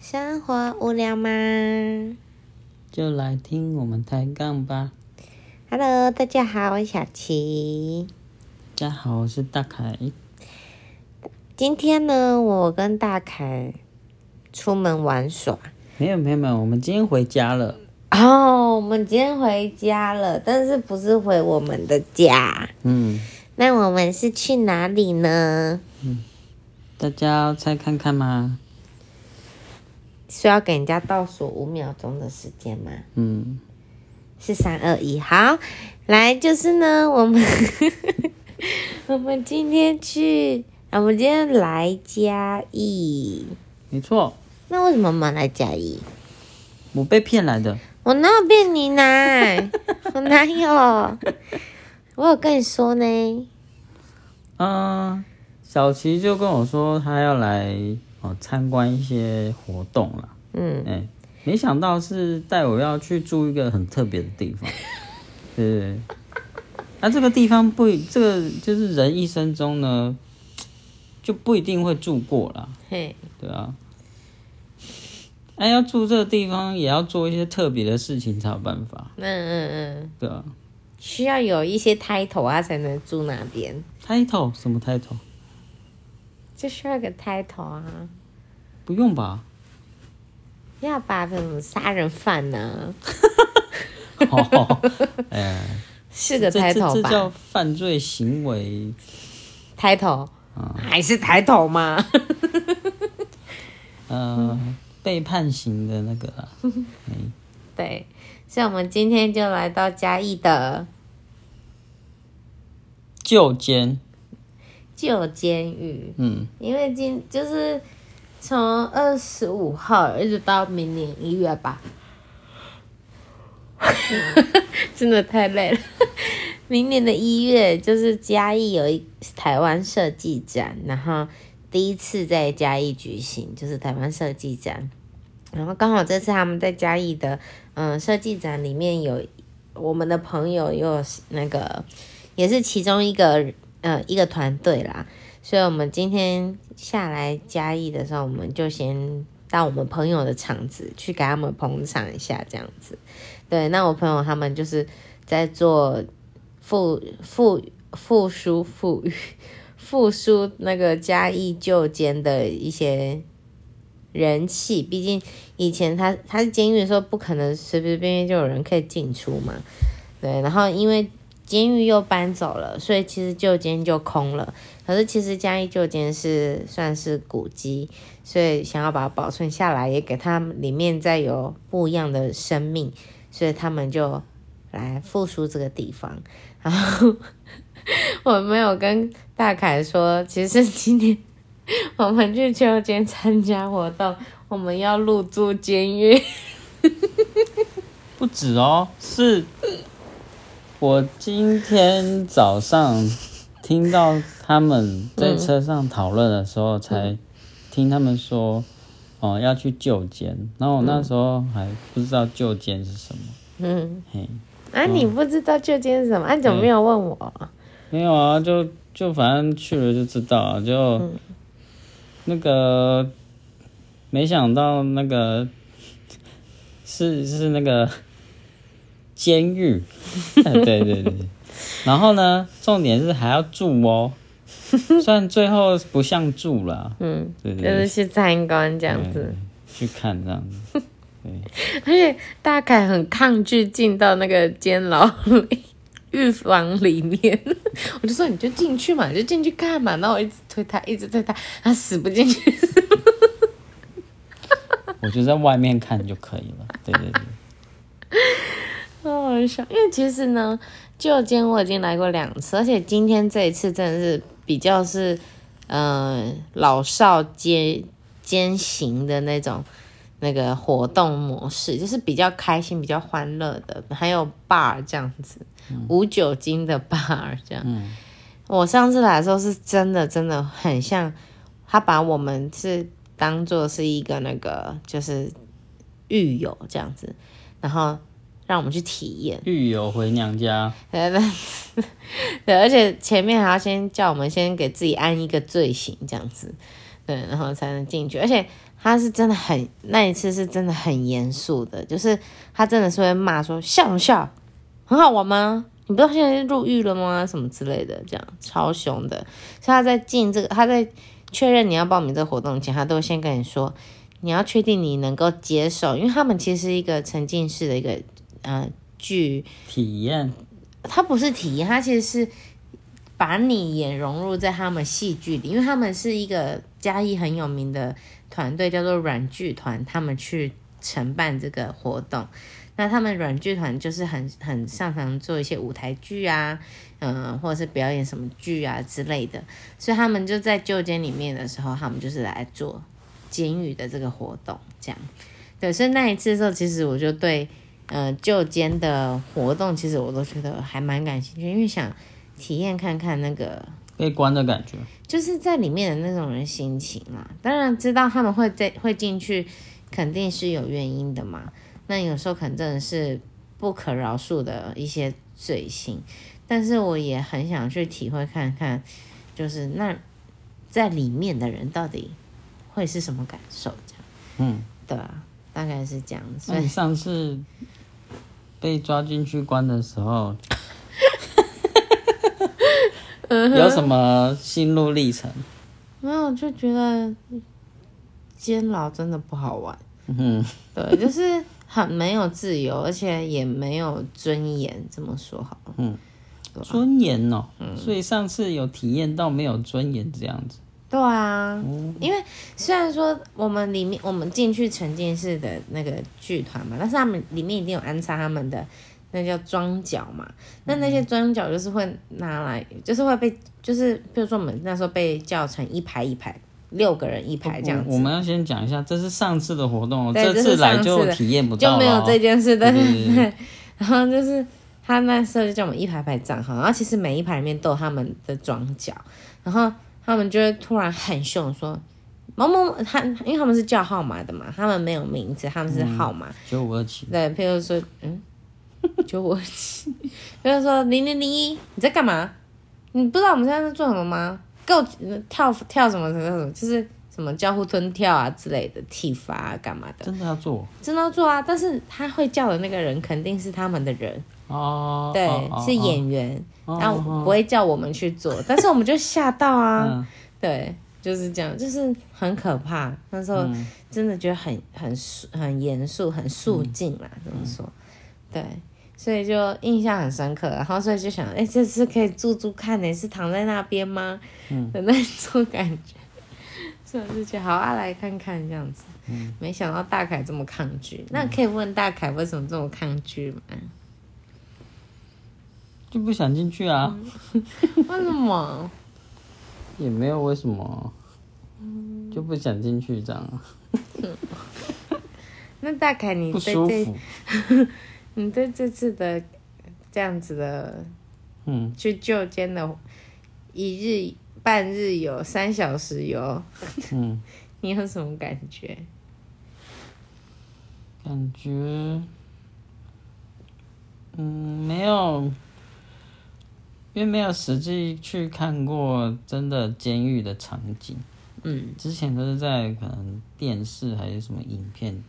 生活无聊吗就来听我们抬杠吧。？Hello，大家好，我是小琪。大家好，我是大凯。今天呢，我跟大凯出门玩耍。没有没有没有，我们今天回家了。哦，我们今天回家了，但是不是回我们的家？嗯，那我们是去哪里呢？嗯大家要猜看看吗？需要给人家倒数五秒钟的时间吗？嗯，是三二一，好，来就是呢，我们 我们今天去，我们今天来嘉义。没错，那为什么我们来嘉义？我被骗来的。我哪有骗你呢？我哪有？我有跟你说呢。嗯，小琪就跟我说他要来哦参观一些活动啦。嗯，哎、没想到是带我要去住一个很特别的地方。对对对。那、这个地方不，这个就是人一生中呢，就不一定会住过啦。嘿，对啊。哎、要住这个地方，也要做一些特别的事情才有办法，嗯嗯嗯，对啊。需要有一些 title 啊才能住那边，title 什么 title？就需要个 title 啊。不用吧？要吧，什么杀人犯呢、哦，哎，是个这这 title 吧这叫犯罪行为。？title、还是 title 吗？呃，被判刑的那个啦。对，所以我们今天就来到嘉义的旧监，旧监狱，嗯，因为今就是从二十五号一直到明年一月吧，真的太累了。明年的一月就是嘉义有一台湾设计展，然后第一次在嘉义举行，就是台湾设计展。然后刚好这次他们在嘉义的嗯设计展里面有我们的朋友又有那个也是其中一个呃一个团队啦，所以我们今天下来嘉义的时候，我们就先到我们朋友的场子去给他们捧场一下，这样子。对，那我朋友他们就是在做复复复苏复复苏那个嘉义旧监的一些人气，毕竟以前他他是监狱的时候，不可能随随便便就有人可以进出嘛。对，然后因为监狱又搬走了，所以其实旧监就空了。可是其实嘉义旧监是算是古迹，所以想要把它保存下来，也给它里面再有不一样的生命，所以他们就来复苏这个地方。然后我没有跟大凯说，其实今天我们去旧监参加活动，我们要入住监狱。不止哦，是我今天早上听到他们在车上讨论的时候，才听他们说，哦要去旧监，然后我那时候还不知道旧监是什么，嗯，嘿，啊，你不知道旧监是什么？啊，你怎么没有问我？没有啊，就就反正去了就知道啊，就、那个没想到那个是是那个监狱，对对对对，然后呢，重点是还要住哦，虽然最后不像住了，嗯，对对对，就是去参观这样子。去看这样子，而且大凯很抗拒进到那个监牢里狱房里面，我就说你就进去嘛，你就进去看嘛。然后我一直推他，一直推他，他死不进去。我就在外面看就可以了，对对对，因为其实呢，旧监我已经来过两次，而且今天这一次真的是比较是，呃，老少皆兼行的那种那个活动模式，就是比较开心、比较欢乐的，还有 bar 这样子，无酒精的 bar 这样。嗯。我上次来的时候是真的真的很像，他把我们是当做是一个那个就是狱友这样子，然后让我们去体验。狱友回娘家，对 而且前面还要先叫我们先给自己安一个罪行这样子，对，然后才能进去。而且他是真的很那一次是真的很严肃的，就是他真的是会骂说笑不笑，很好玩吗？你不知道现在入狱了吗？什么之类的，这样超凶的。所以他在进这个，他在确认你要报名这个活动前，他都会先跟你说，你要确定你能够接受，因为他们其实是一个沉浸式的一个呃剧体验，它不是体验，它其实是把你也融入在他们戏剧里，因为他们是一个嘉义很有名的团队，叫做软剧团，他们去承办这个活动。那他们软剧团就是很很擅长做一些舞台剧啊，嗯、或者是表演什么剧啊之类的，所以他们就在旧监里面的时候，他们就是来做监狱的这个活动，这样。对，所以那一次的时候，其实我就对呃旧间的活动，其实我都觉得还蛮感兴趣，因为想体验看看那个被关的感觉。就是在里面的那种人心情啦。当然知道他们会在会进去，肯定是有原因的嘛。那有时候可能真的是不可饶恕的一些罪行，但是我也很想去体会看看，就是那在里面的人到底会是什么感受？这样，嗯，对啊，大概是这样。所以你上次被抓进去关的时候，有什么心路历程？没有就觉得监牢真的不好玩。嗯，对，就是很没有自由，而且也没有尊严，这么说好嗯。尊严哦，所以上次有体验到没有尊严这样子。对啊，因为虽然说我们里面我们进去沉浸式的那个剧团嘛，但是他们里面一定有安插他们的那叫装脚嘛，那那些装脚就是会拿来，就是会被，就是比如说我们那时候被叫成一排一排，六个人一排这样子，我我们要先讲一下，这是上次的活动这次来就体验不到就没有这件事，的。然后就是他那时候就叫我们一排排站好，然后其实每一排里面都有他们的装脚，然后他们就会突然很凶说某某某他，因为他们是叫号码的嘛，他们没有名字，他们是号码。九五二七，对，譬如说，嗯，九五二七，比如说零零零一，你在干嘛？你不知道我们现在在做什么吗？给我跳跳什么什么什么，就是什么交互吞跳啊之类的，体罚啊干嘛的，真的要做真的要做啊。但是他会叫的那个人肯定是他们的人，哦，对，是演员，哦然后不会叫我们去做，但是我们就吓到啊，嗯。对，就是这样，就是很可怕。那时候嗯。真的觉得很很肃很严肃、很肃静啦，嗯。这么说，对，所以就印象很深刻。然后所以就想，哎、这次可以住住看呢，是躺在那边吗？嗯。的那种感觉，所以就觉得好啊，来看看这样子。嗯。没想到大凯这么抗拒，那可以问大凯为什么这么抗拒吗？就不想进去啊，为什么？也没有为什么，就不想进去这样啊，那大凯，你不对这服。你对这次的这样子的嗯，去旧监的一日半日游、三小时游，嗯，你有什么感觉？感觉，嗯，没有，因为没有实际去看过真的监狱的场景，嗯。之前都是在可能电视还是什么影片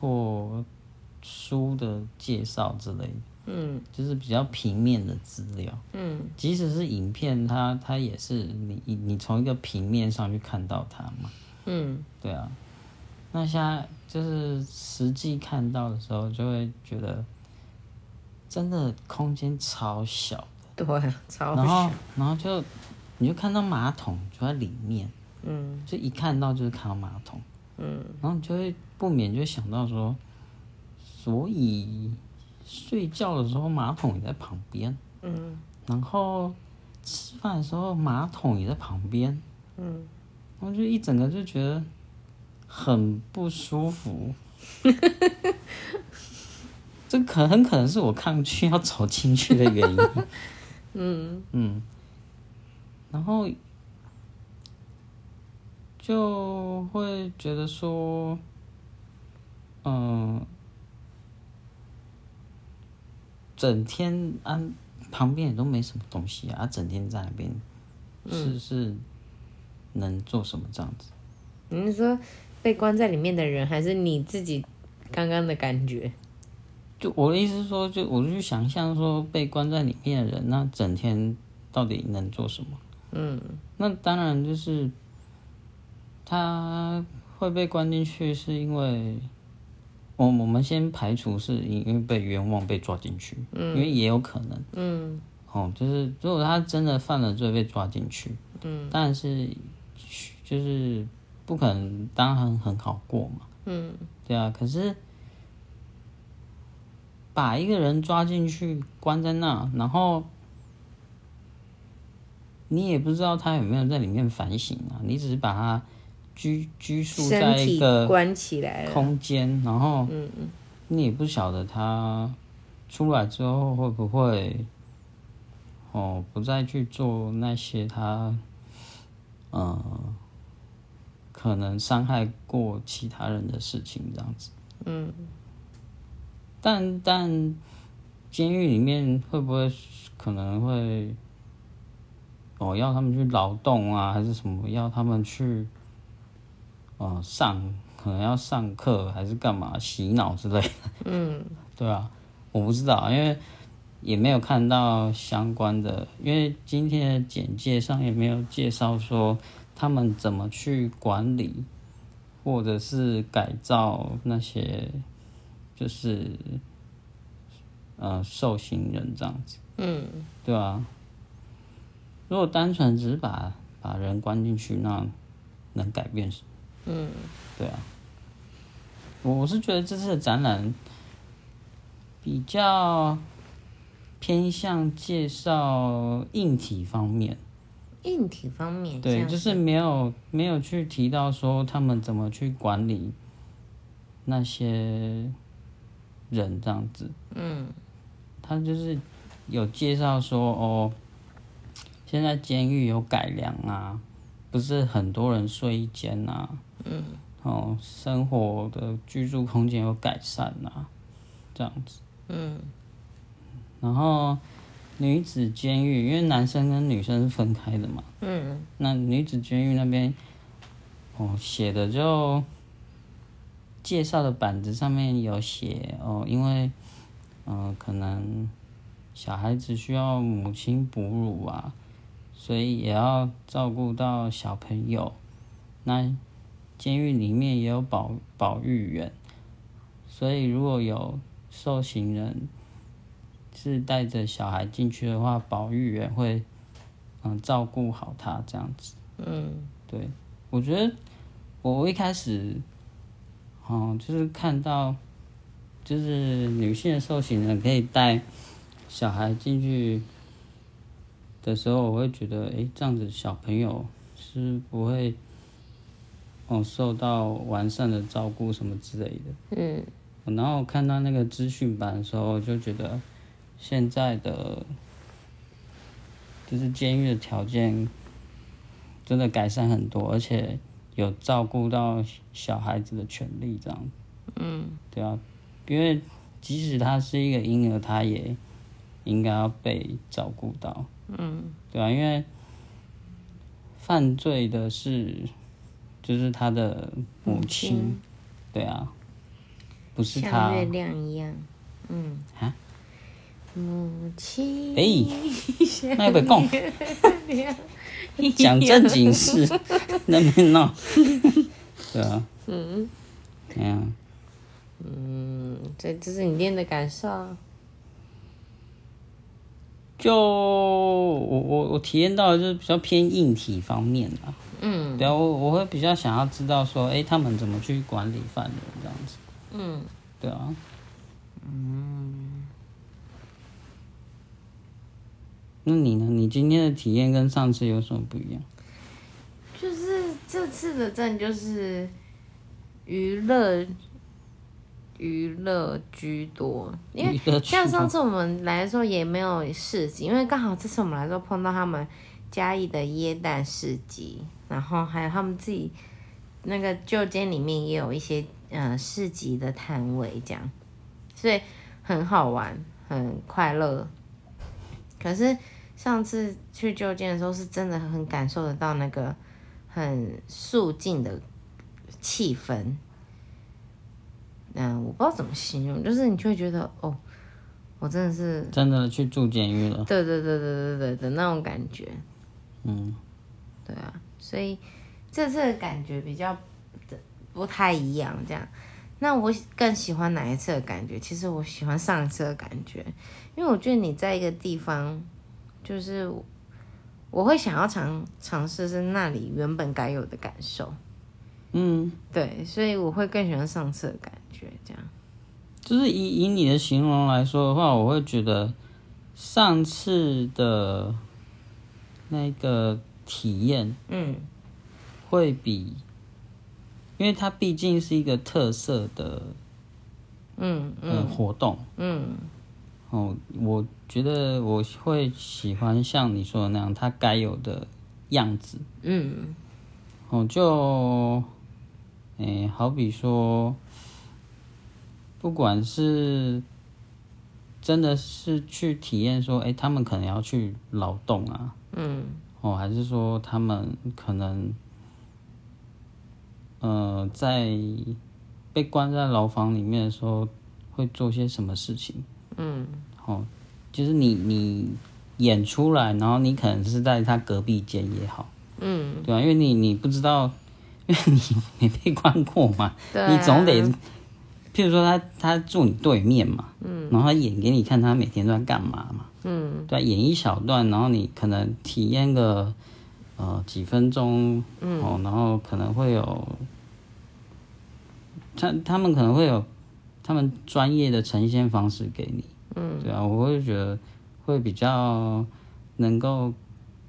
或书的介绍之类的，嗯。就是比较平面的资料。嗯。即使是影片，它它也是你你你从一个平面上去看到它嘛，嗯。对啊。那现在就是实际看到的时候，就会觉得真的空间超小，对啊，超然后然后就你就看到马桶就在里面，嗯就一看到就是看到马桶，嗯然后你就会不免就想到说，所以睡觉的时候马桶也在旁边，嗯然后吃饭的时候马桶也在旁边，嗯，然后就一整个就觉得很不舒服。这可很可能是我抗拒要走进去的原因。嗯嗯，然后就会觉得说，嗯、整天安旁边也都没什么东西啊，啊整天在那边是是能做什么这样子？你是说被关在里面的人，还是你自己刚刚的感觉？就我的意思是说，就我就去想象说，被关在里面的人，那整天到底能做什么？嗯，那当然就是他会被关进去，是因为我我们先排除是因为被冤枉被抓进去，嗯，因为也有可能，嗯。哦，就是如果他真的犯了罪被抓进去，嗯但是就是不可能当然很好过嘛，嗯。对啊，可是把一个人抓进去关在那，然后你也不知道他有没有在里面反省啊，你只是把他拘拘束在一个关起来了。空间，然后你也不晓得他出来之后会不会哦不再去做那些他呃可能伤害过其他人的事情这样子。嗯但但监狱里面会不会可能会哦要他们去劳动啊，还是什么要他们去哦上可能要上课还是干嘛洗脑之类的？嗯对啊，我不知道，因为也没有看到相关的，因为今天的简介上也没有介绍说他们怎么去管理或者是改造那些就是呃受刑人这样子，嗯。对啊。如果单纯只是把把人关进去，那能改变什么？嗯。对啊，我我是觉得这次的展览比较偏向介绍硬体方面，硬体方面，对，就是没有没有去提到说他们怎么去管理那些人这样子，嗯。他就是有介绍说哦，现在监狱有改良啊，不是很多人睡一间啊，嗯。哦，生活的居住空间有改善啊，这样子。嗯。然后女子监狱，因为男生跟女生是分开的嘛，嗯。那女子监狱那边，哦，写的就介绍的板子上面有写哦，因为嗯、呃可能小孩子需要母亲哺乳啊，所以也要照顾到小朋友。那监狱里面也有保保育员，所以如果有受刑人是带着小孩进去的话，保育员会嗯照顾好他这样子。嗯对，我觉得我一开始，哦，就是看到，就是女性的受刑人可以带小孩进去的时候，我会觉得，诶，这样子小朋友是不会，哦，受到完善的照顾什么之类的。嗯然后看到那个资讯版的时候，就觉得现在的就是监狱的条件真的改善很多，而且有照顾到小孩子的权利，这样嗯。对啊，因为即使他是一个婴儿，他也应该要被照顾到，嗯。对啊，因为犯罪的是就是他的母亲，对啊，不是他像月亮一样，嗯啊。母亲，哎。那要不要讲讲正经事，那边闹，对啊，嗯哎呀，嗯，这这是你练的感受啊。就我我我体验到的就是比较偏硬体方面的，嗯对啊，我我会比较想要知道说，哎、他们怎么去管理犯人这样子，嗯对啊，嗯那你呢？你今天的体验跟上次有什么不一样？就是这次的站就是娱乐娱乐居多，因为像上次我们来的时候也没有市集，因为刚好这次我们来的时候碰到他们嘉义的椰蛋市集，然后还有他们自己那个旧街里面也有一些呃市集的摊位这样，所以很好玩，很快乐。可是上次去旧街的时候，是真的很感受得到那个很肃静的气氛。嗯，我不知道怎么形容，就是你就会觉得哦，我真的是真的去住监狱了。对对对对对对的那种感觉。嗯，对啊，所以这次的感觉比较不太一样。这样，那我更喜欢哪一次的感觉？其实我喜欢上一次的感觉，因为我觉得你在一个地方，就是我会想要尝尝试是那里原本该有的感受。嗯，对，所以我会更喜欢上次的感觉。这样，就是以以你的形容来说的话，我会觉得上次的那个体验嗯。会比，因为它毕竟是一个特色的嗯呃嗯活动。嗯哦，我觉得我会喜欢像你说的那样，它该有的样子。嗯。哦，就诶、好比说，不管是真的是去体验说，诶、他们可能要去劳动啊，嗯。哦，还是说他们可能，呃，在被关在牢房里面的时候会做些什么事情？嗯。哦，就是你你演出来，然后你可能是在他隔壁间也好，嗯，对啊，因为你你不知道，因为你没被关过嘛，对啊。你总得，譬如说他他住你对面嘛，嗯，然后他演给你看他每天都在干嘛嘛，嗯。对啊、演一小段，然后你可能体验个呃几分钟，嗯。哦，然后可能会有，他他们可能会有他们专业的呈现方式给你，嗯，对啊，我会觉得会比较能够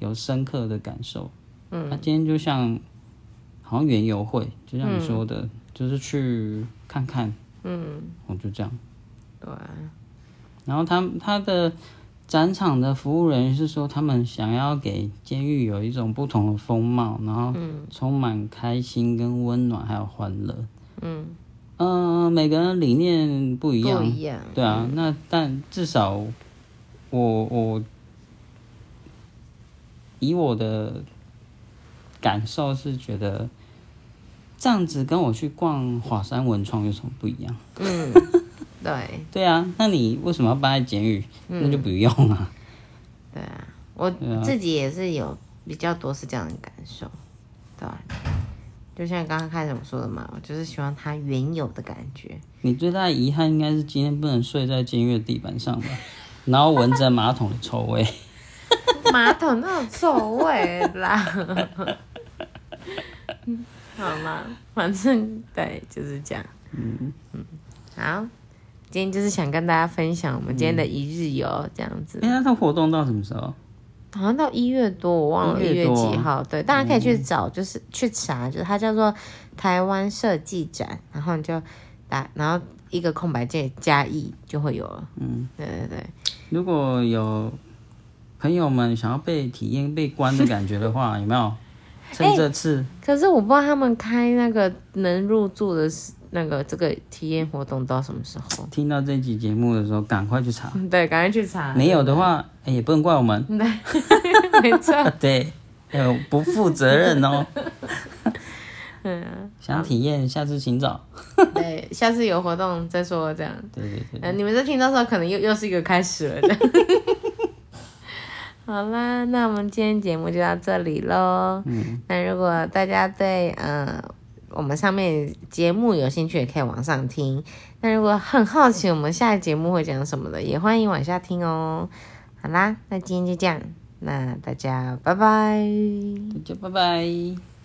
有深刻的感受。嗯，那今天就像好像园游会，就像你说的，就是去看看，嗯，我就这样。对。啊，然后他他的展场的服务人员是说，他们想要给监狱有一种不同的风貌，然后充满开心跟温暖，还有欢乐。嗯，嗯、每个人理念不一样，不一样，对啊。那但至少我我以我的感受是觉得。这样子跟我去逛华山文创有什么不一样？嗯，对对啊，那你为什么要搬在监狱？那就不用啊。对啊，我啊自己也是有比较多是这样的感受，对啊，就像刚刚开始我说的嘛，我就是喜欢它原有的感觉。你最大的遗憾应该是今天不能睡在监狱的地板上吧，然后闻着马桶的臭味。马桶那种臭味啦。好啦，反正对，就是这样。嗯嗯，好，今天就是想跟大家分享我们今天的一日游这样子。哎、那它活动到什么时候？好像到一月多，我忘了一月几号。对，大家可以去找，就是去查，就是它叫做台湾设计展，然后你就打，然后一个空白键加一就会有了。嗯，对对对，如果有朋友们想要被体验被关的感觉的话，有没有？趁这次，可是我不知道他们开那个能入住的是那个这个体验活动到什么时候。听到这期节目的时候，赶快去查。对，赶快去查。没有的话，哎也不能怪我们。对 没错。对，呃，不负责任哦。嗯，想体验，下次请找。对，下次有活动再说这样。对对对，呃，你们在听到时候，可能又又是一个开始了的。好啦，那我们今天节目就到这里喽。嗯，那如果大家对呃我们上面节目有兴趣，也可以往上听。那如果很好奇我们下一节目会讲什么的，也欢迎往下听哦。好啦，那今天就这样，那大家拜拜。大家拜拜。